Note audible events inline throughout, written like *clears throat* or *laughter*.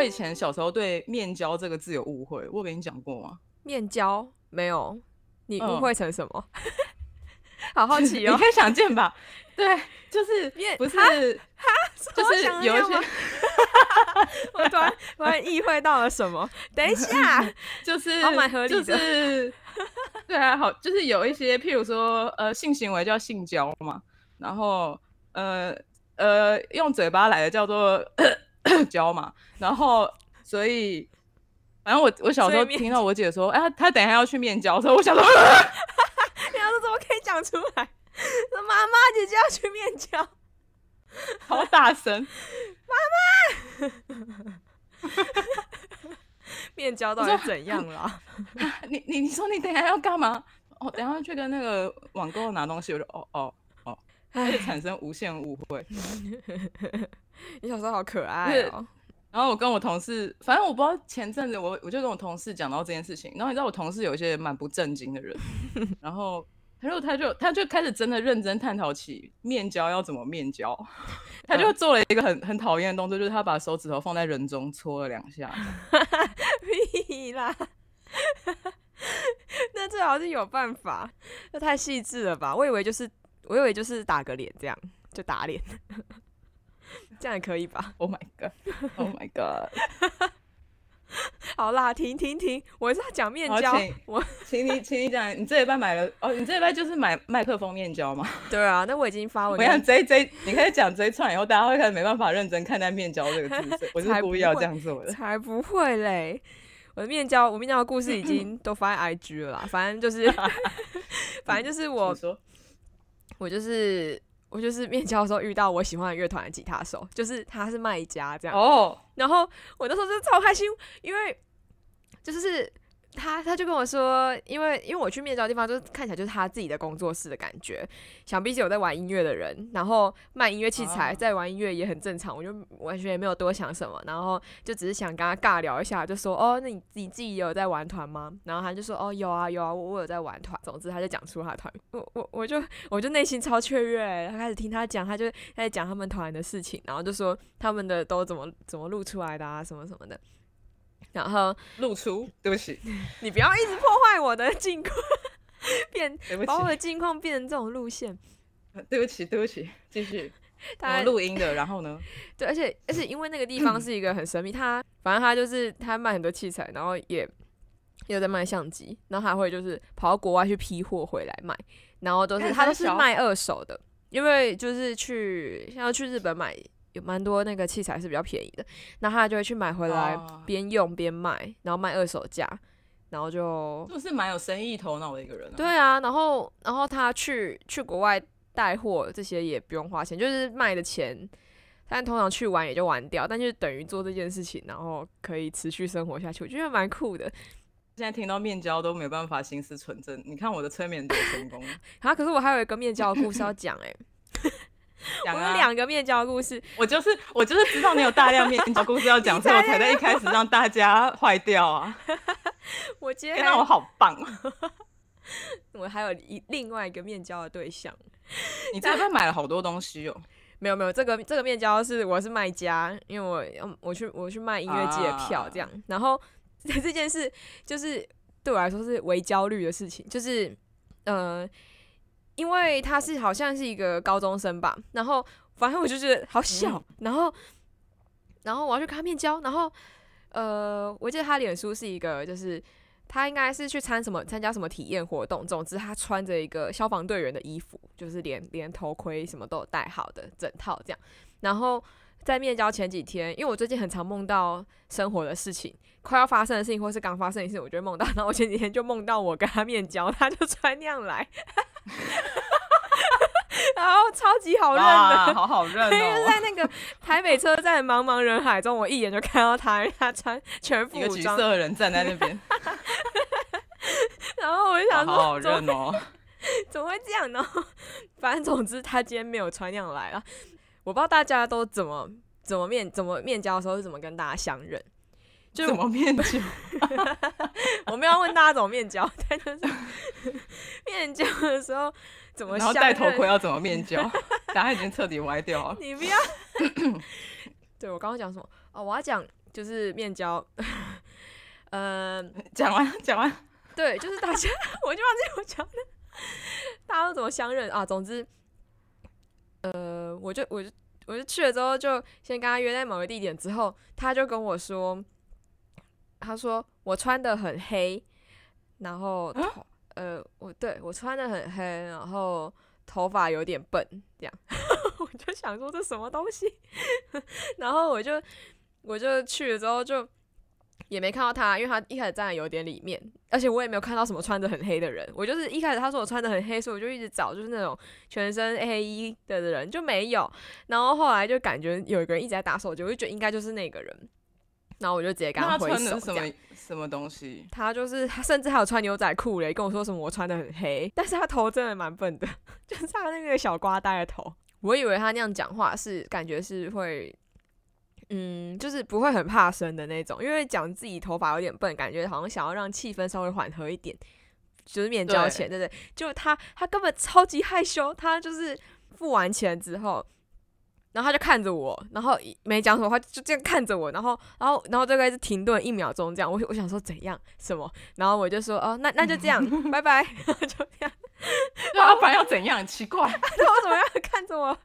我以前小时候对面交这个字有误会，我跟你讲过吗？面交没有，你误嗯会成什么？*laughs* 好好奇 *laughs* 哦你可，以想见吧？*laughs* 对，就是面不是哈就是有一些我突然突然意会到了什么？等一下，就是好蛮合理的就是对啊，好，就是有一些譬如说呃性行为叫性交嘛，然后呃呃用嘴巴来的叫做 *coughs* 交嘛，然后所以反正我我小时候听到我姐说，哎、她她等一下要去面交的时候，我想说。*laughs* 你要是怎么可以讲出来？说妈妈姐姐要去面交，好大声，面交到底怎样啦？你你你说你等一下要干嘛？哦，等一下去跟那个网购拿东西，我就哦哦哦，哎会产生无限误会。*laughs* 你小时候好可爱哦、然后我跟我同事，反正我不知道前阵子我我就跟我同事讲到这件事情，然后你知道我同事有一些蛮不正经的人，*laughs* 然后他就他就他就开始真的认真探讨起面交要怎么面交，*laughs* 他就做了一个很很讨厌的动作，就是他把手指头放在人中搓了两下，屁啦！那最好是有办法，这太细致了吧？我以为就是，我以为就是打个脸这样，就打脸，这样也可以吧？Oh my god！Oh my god！*laughs* 好啦，停停停！我是要讲面交好请，我 *laughs* 请你请你讲，你这一半买了哦？你这一半就是买麦克风面交吗？*laughs* 对啊，那我已经发文我想这一这你开始讲这一串以后，大家会开始没办法认真看待面交这个字，所以我是才故意要这样做的。才不会嘞！我的面交，我面交的故事已经都发在 IG 了啦。反正就是，反正就是我我就是我就是面交的时候遇到我喜欢的乐团的吉他手，就是他是卖家这样。哦，然后我那时候真的超开心，因为就是他他就跟我说，因为因为我去面交的地方，就是看起来就是他自己的工作室的感觉，想必是有在玩音乐的人，然后卖音乐器材，啊在玩音乐也很正常，我就完全也没有多想什么，然后就只是想跟他尬聊一下，就说哦，那你你自己也有在玩团吗？然后他就说哦，有啊有啊，我我有在玩团。总之他就讲出他的团，我我我就我就内心超雀跃，他开始听他讲，他就开始讲他们团的事情，然后就说他们的都怎么怎么录出来的啊，什么什么的。然后露出，对不起，*laughs* 你不要一直破坏我的境况，*laughs* 变把我的起，境况变成这种路线。对不起，对不起，继续。我他们录音的，然后呢？*laughs* 对，而且而且因为那个地方 *clears throat* 是一个很神秘，他反正他就是他卖很多器材，然后也也在卖相机，然后还会就是跑到国外去批货回来卖，然后都是他都是卖二手的，因为就是去像要去日本买。有蛮多那个器材是比较便宜的，那他就会去买回来哦，边用边卖，然后卖二手价，然后就就是蛮有生意头脑的一个人、啊？对啊，然后然后他去去国外带货这些也不用花钱，就是卖的钱，但通常去玩也就玩掉，但就等于做这件事情，然后可以持续生活下去，我觉得蛮酷的。现在听到面交都没办法心思纯正。你看我的催眠多成功，*laughs* 啊，可是我还有一个面交的故事要讲哎、讲 *laughs* 啊！我有两个面交故事，我就是我就是知道你有大量面交故事要讲，*laughs* 所以我才在一开始让大家坏掉啊！*laughs* 我今天我好棒！啊我还有一另外一个面交的对象，你这边买了好多东西哦。没有没有，这个这个面交是我是卖家，因为我嗯我去我去卖音乐季的票这样，然后这件事就是对我来说是微焦虑的事情，就是呃，因为他是好像是一个高中生吧，然后反正我就觉得好小，嗯然后然后我要去跟他面交，然后呃，我记得他脸书是一个就是。他应该是去参什么参加什么体验活动，总之他穿着一个消防队员的衣服，就是连连头盔什么都有戴好的整套这样。然后在面交前几天，因为我最近很常梦到生活的事情，快要发生的事情，或是刚发生的事情，我就会梦到。然后我前几天就梦到我跟他面交，他就穿那样来，*laughs* 然后超级好认的，哇，好好认 *laughs* 因为哦！在那个台北车站茫茫人海中，我一眼就看到他，他穿全副一个武装，橘色的人站在那边，*laughs* 然后我就想说，好好认哦。怎么会这样呢？反正总之他今天没有穿那样来了。我不知道大家都怎么怎么面怎么面交的时候是怎么跟大家相认。就怎么面交？*laughs* 我没有要问大家怎么面交，*laughs* 但就是 *laughs* 面交的时候怎么然后。戴头盔要怎么面交？大家已经彻底歪掉了。你不要。对我刚刚讲什么？哦，我要讲就是面交，呃，讲完讲完，对，就是大家，我就忘记我讲的，大家都怎么相认啊？总之，呃，我就我就我就去了之后，就先跟他约在某个地点，之后他就跟我说，他说我穿的很黑，然后头呃，我对我穿的很黑，然后头发有点笨，这样，*laughs* 我就想说这什么东西，*laughs* 然后我就我就去了之后就也没看到他，因为他一开始站的有点里面，而且我也没有看到什么穿的很黑的人。我就是一开始他说我穿的很黑，所以我就一直找，就是那种全身黑衣的人就没有。然后后来就感觉有一个人一直在打手机，我就觉得应该就是那个人。然后我就直接跟那他挥手，穿的是什么什么东西？他就是他，甚至还有穿牛仔裤嘞，跟我说什么我穿的很黑，但是他头真的蛮笨的，*laughs* 就是他那个小瓜呆的头。我以为他那样讲话是感觉是会，嗯，就是不会很怕生的那种，因为讲自己头发有点笨，感觉好像想要让气氛稍微缓和一点，就是免交钱，对不对？就他他根本超级害羞，他就是付完钱之后。然后他就看着我，然后没讲什么话，就这样看着我，然后，然后，然后大概是停顿一秒钟这样。我我想说怎样什么，然后我就说哦，那那就这样，拜拜，*laughs* 就这样。对啊，不然要怎样？奇怪，他为什么要看着我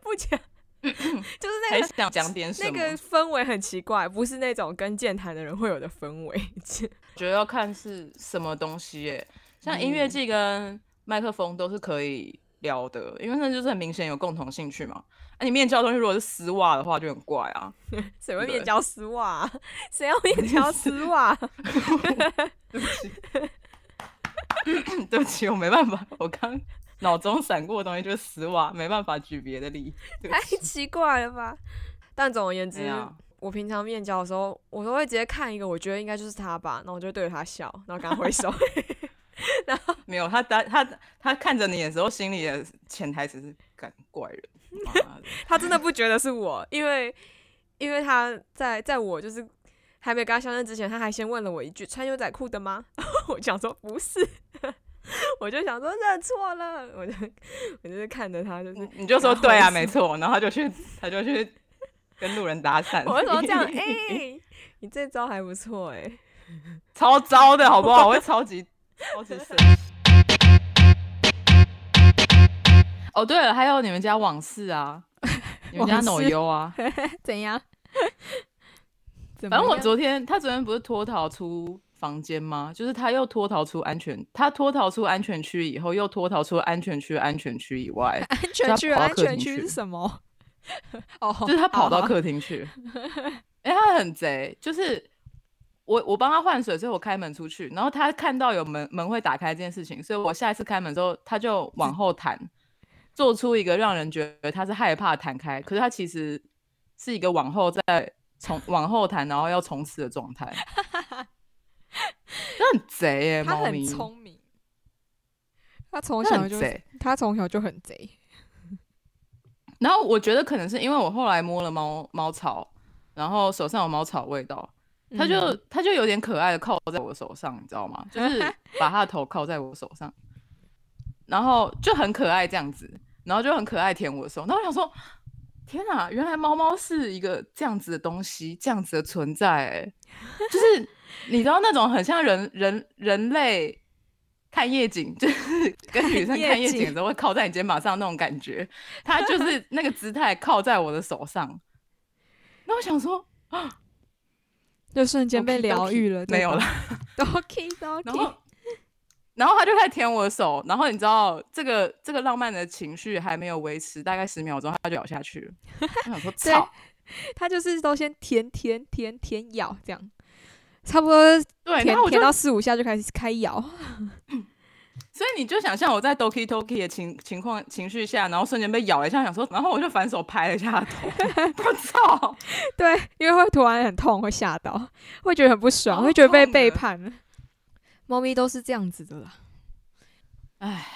不讲？*laughs* 就是那个想讲点什那？个氛围很奇怪，不是那种跟健谈的人会有的氛围。*laughs* 觉得要看是什么东西耶。像音乐季跟麦克风都是可以聊的，因为那就是很明显有共同兴趣嘛。啊，你面交的东西如果是丝袜的话，就很怪啊。*laughs* 谁会面交丝袜啊？*laughs* 谁要 *laughs* 面交丝袜？对不起，*coughs* 对不起，我没办法，我刚脑中闪过的东西就是丝袜，没办法举别的例。太奇怪了吧？但总而言之，哎我平常面交的时候，我都会直接看一个，我觉得应该就是他吧，然后我就对着他笑，然后跟他挥手。没有他他他他看着你的时候，心里的潜台词是“干怪人 *laughs* ”。他真的不觉得是我，因为因为他在在我就是还没跟他相认之前，他还先问了我一句：“穿牛仔裤的吗？” *laughs* 我想说不是，*laughs* 我就想说认错了，我就我就是看着他，就是你就说对啊，没错，然后他就去他就去跟路人搭讪。我为什么这样？哎、你这招还不错哎、超糟的好不好？我会超级超级生气。哦，对了，还有你们家往事啊，你们家往事脑优啊。*laughs* 怎样？反反正我昨天他昨天不是脱逃出房间吗？就是他又脱逃出安全，他脱逃出安全区以后，又脱逃出安全区安全区以外，*laughs* 安全区，安全区是什么？哦，*laughs* 就是他跑到客厅去。哎、他很贼，就是我我帮他换水，所以我开门出去，然后他看到有门门会打开这件事情，所以我下一次开门之后，他就往后弹，做出一个让人觉得他是害怕弹开，可是他其实是一个往后再从往后弹，然后要冲刺的状态。*laughs* 他很贼耶、他很，聪明，他从小就很贼。他从小就很贼。然后我觉得可能是因为我后来摸了猫猫草，然后手上有猫草味道，它就嗯它就有点可爱的靠在我手上，你知道吗？就 *laughs* 是把他的头靠在我手上，然后就很可爱这样子，然后就很可爱舔我的手。然后我想说，天哪，原来猫猫是一个这样子的东西，这样子的存在、欸，就是你知道那种很像人人人类。看夜景，就是跟女生看夜景的时候会靠在你肩膀上那种感觉，它就是那个姿态靠在我的手上。那我想说，就瞬间被疗愈了，没有了。*laughs* 然后，然后他就开始舔我的手，然后你知道这个这个浪漫的情绪还没有维持大概十秒钟，他就咬下去了。*laughs* 我想说，对操，他就是都先舔舔舔舔咬这样，差不多对，舔然后我舔，到四五下就开始开咬，*laughs* 所以你就想象我在 doki doki 的情情况情绪下，然后瞬间被咬了一下，想说，然后我就反手拍了一下他头，*laughs* 我操，对，因为会突然很痛，会吓到，会觉得很不爽，会觉得被背叛。猫咪都是这样子的啦。唉，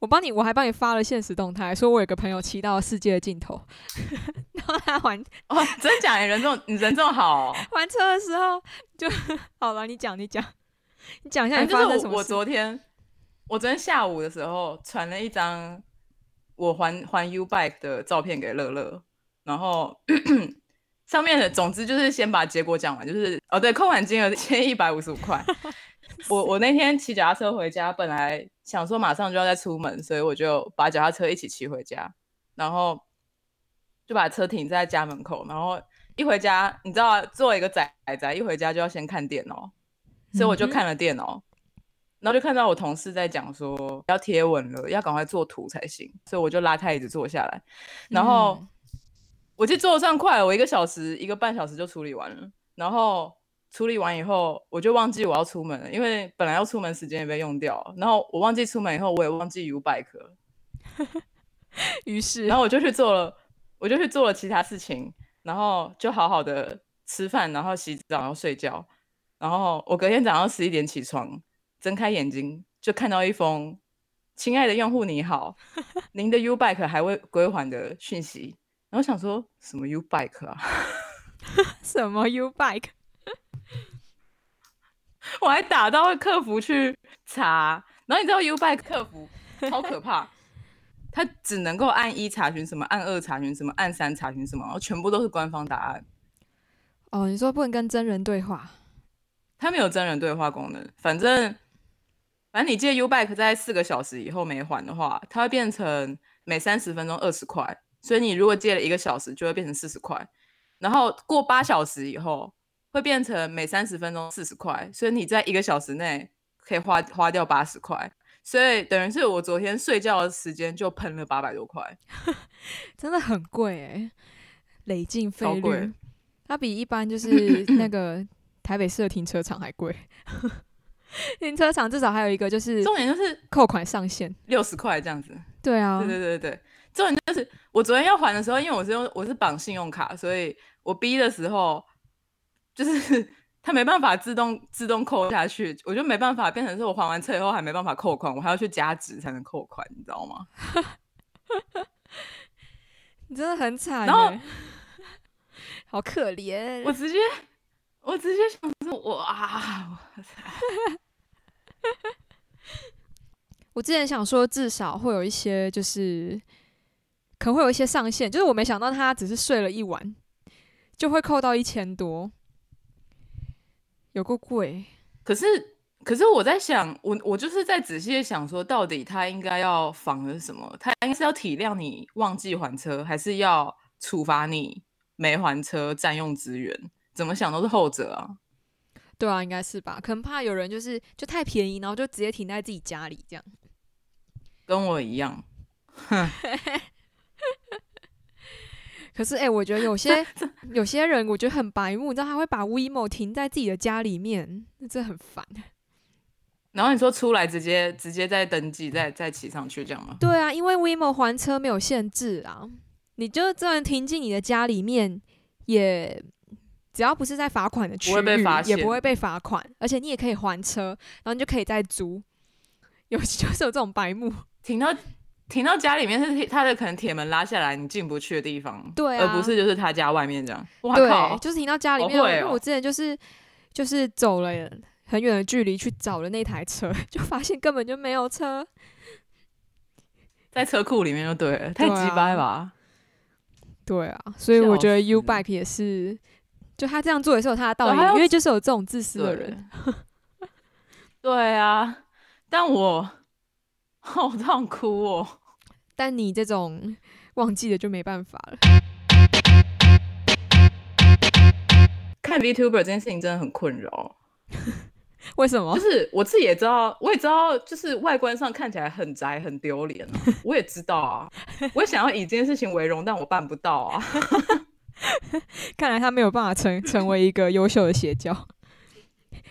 我帮你，我还帮你发了现实动态，说我有个朋友骑到世界的尽头，*laughs* 然后他还 *laughs* 哦，真假？你人这么你人这么好、哦，*laughs* 还车的时候就好了。你讲，你讲，你讲一下你发生什么事。昨天我昨天下午的时候传了一张我还还 U bike 的照片给乐乐，然后 *coughs* 上面的总之就是先把结果讲完，就是哦对，扣款金额千一百五十五块。我我那天骑脚踏车回家，本来想说马上就要再出门，所以我就把脚踏车一起骑回家，然后就把车停在家门口，然后一回家，你知道，作为一个仔仔，一回家就要先看电脑，所以我就看了电脑，然后就看到我同事在讲说要贴文了，要赶快做图才行，所以我就拉开椅子坐下来，然后我就做的算快，我一个小时一个半小时就处理完了，然后。处理完以后，我就忘记我要出门了，因为本来要出门时间也被用掉。然后我忘记出门以后，我也忘记 U bike 了。*laughs* 于是，然后我就去做了，我就去做了其他事情，然后就好好的吃饭，然后洗澡，然后睡觉。然后我隔天早上十一点起床，睁开眼睛就看到一封“亲爱的用户你好，您的 U bike 还未归还”的讯息。然后想说什么 U bike 啊？*laughs* 什么 U bike？我还打到客服去查，然后你知道 U Bike 客服超可怕，他只能够按一查询什么，按二查询什么，按三查询什么，然后全部都是官方答案。哦，你说不能跟真人对话？他没有真人对话功能。反正反正你借 U Bike 在四个小时以后没还的话，它会变成每三十分钟二十块，所以你如果借了一个小时，就会变成四十块。然后过八小时以后。会变成每三十分钟四十块，所以你在一个小时内可以花花掉八十块，所以等于是我昨天睡觉的时间就喷了八百多块，*laughs* 真的很贵哎，累进费率，它比一般就是那个台北市的停车场还贵，*laughs* 停车场至少还有一个就是重点就是扣款上限。六十块这样子，对啊，对对对对，重点就是我昨天要还的时候，因为我是用我是绑信用卡，所以我逼的时候。就是 *laughs* 它没办法自动自动扣下去，我就没办法变成是我还完车以后还没办法扣款，我还要去加值才能扣款，你知道吗？*laughs* 你真的很惨，然后好可怜。我直接我直接想说，哇！*laughs* 我之前想说至少会有一些，就是可能会有一些上限，就是我没想到他只是睡了一晚就会扣到一千多。有个贵，可是可是我在想，我我就是在仔细的想说，到底他应该要防的是什么？他应该是要体谅你忘记还车，还是要处罚你没还车占用资源？怎么想都是后者啊。对啊，应该是吧？可能怕有人就是就太便宜，然后就直接停在自己家里这样。跟我一样，哼。*laughs* 可是，哎，我觉得有 *laughs* 些有些人，我觉得很白目，你知道他会把 WeMo 停在自己的家里面，那真的很烦。*laughs* 然后你说出来直接直接再登记，再再骑上去这样吗？对啊，因为 WeMo 还车没有限制啊，你就这样停进你的家里面，也只要不是在罚款的区域，也不会被罚款，而且你也可以还车，然后你就可以再租。*laughs* 有就是有这种白目停到。停到家里面是他的可能铁门拉下来你进不去的地方，对，而不是就是他家外面这样。对，就是停到家里面。因为我之前就是就是走了很远的距离去找了那台车，*laughs* 就发现根本就没有车，在车库里面就对了，太鸡掰吧？对啊，所以我觉得 U bike 也是，就他这样做也是有他的道理，因为就是有这种自私的人。对啊，但我。*laughs* 好痛苦哦！但你这种忘记了就没办法了。看 VTuber 这件事情真的很困扰。*laughs* 为什么？就是我自己也知道，我也知道，就是外观上看起来很宅、很丢脸。我也知道啊，我也想要以这件事情为荣，但我办不到啊。*laughs* 看来他没有办法成成为一个优秀的邪教，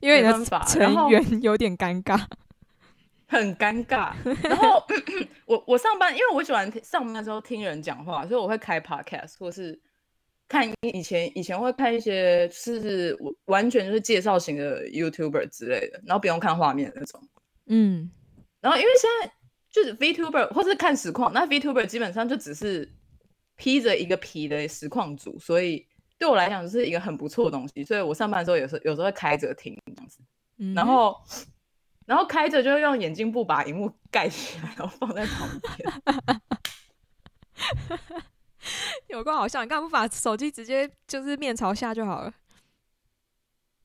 因为你的成员有点尴尬。很尴尬，然后 *laughs* 我我上班，因为我喜欢上班的时候听人讲话，所以我会开 podcast 或是看以前以前会看一些是完全就是介绍型的 YouTuber 之类的，然后不用看画面那种。嗯，然后因为现在就是 VTuber 或是看实况，那 VTuber 基本上就只是披着一个皮的实况组，所以对我来讲是一个很不错的东西，所以我上班的时候有时候有时候会开着听这样子，然后。然后开着就用眼镜布把荧幕盖起来，然后放在旁边。*laughs* 有个好笑，你干嘛不把手机直接就是面朝下就好了？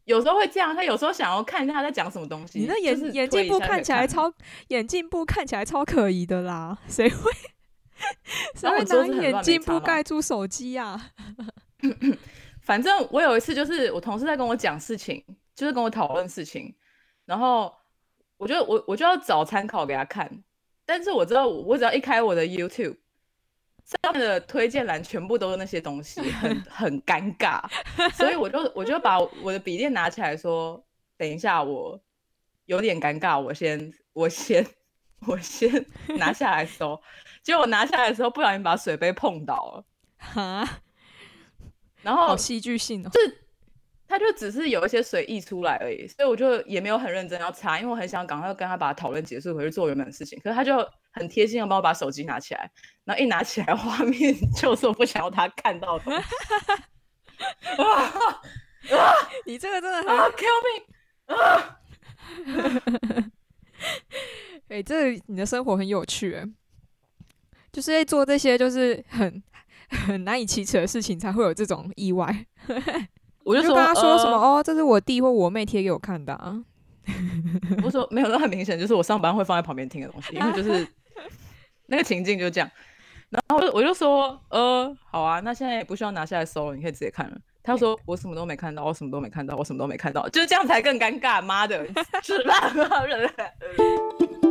有时候会这样，他有时候想要看一下他在讲什么东西。你的眼就是眼镜布看起来超眼镜布看起来超可疑的啦，谁会 *laughs* 谁会拿眼镜布盖住手机啊？*coughs* 反正我有一次就是我同事在跟我讲事情，就是跟我讨论事情，然后我就我我就要找参考给他看，但是我知道我只要一开我的 YouTube 上面的推荐栏全部都是那些东西，很 *laughs* 很尴尬，所以我就我就把我的笔电拿起来说，等一下我有点尴尬，我先我先我先拿下来搜，结果我拿下来的时候不小心把水杯碰倒了，哈，然后好戏剧性哦。它就只是有一些水溢出来而已，所以我就也没有很认真要擦，因为我很想赶快跟他把讨论结束，回去做原本的事情。可是他就很贴心的帮我把手机拿起来，然后一拿起来，*laughs* 画面就是我不想要他看到的东西。啊 *laughs* 你这个真的很，啊！Kill me！啊！*laughs* 哎、这个你的生活很有趣哎，就是在做这些就是很很难以启齿的事情，才会有这种意外。我就说他说什么、呃哦，这是我弟或我妹贴给我看的啊。*laughs* 我说没有，那很明显就是我上班会放在旁边听的东西，因为就是 *laughs* 那个情境就这样。然后我就我就说，呃，好啊，那现在也不需要拿下来搜了，你可以直接看了。他说我什么都没看到，我什么都没看到，我什么都没看到，就是这样才更尴尬。妈的，是吧？*laughs*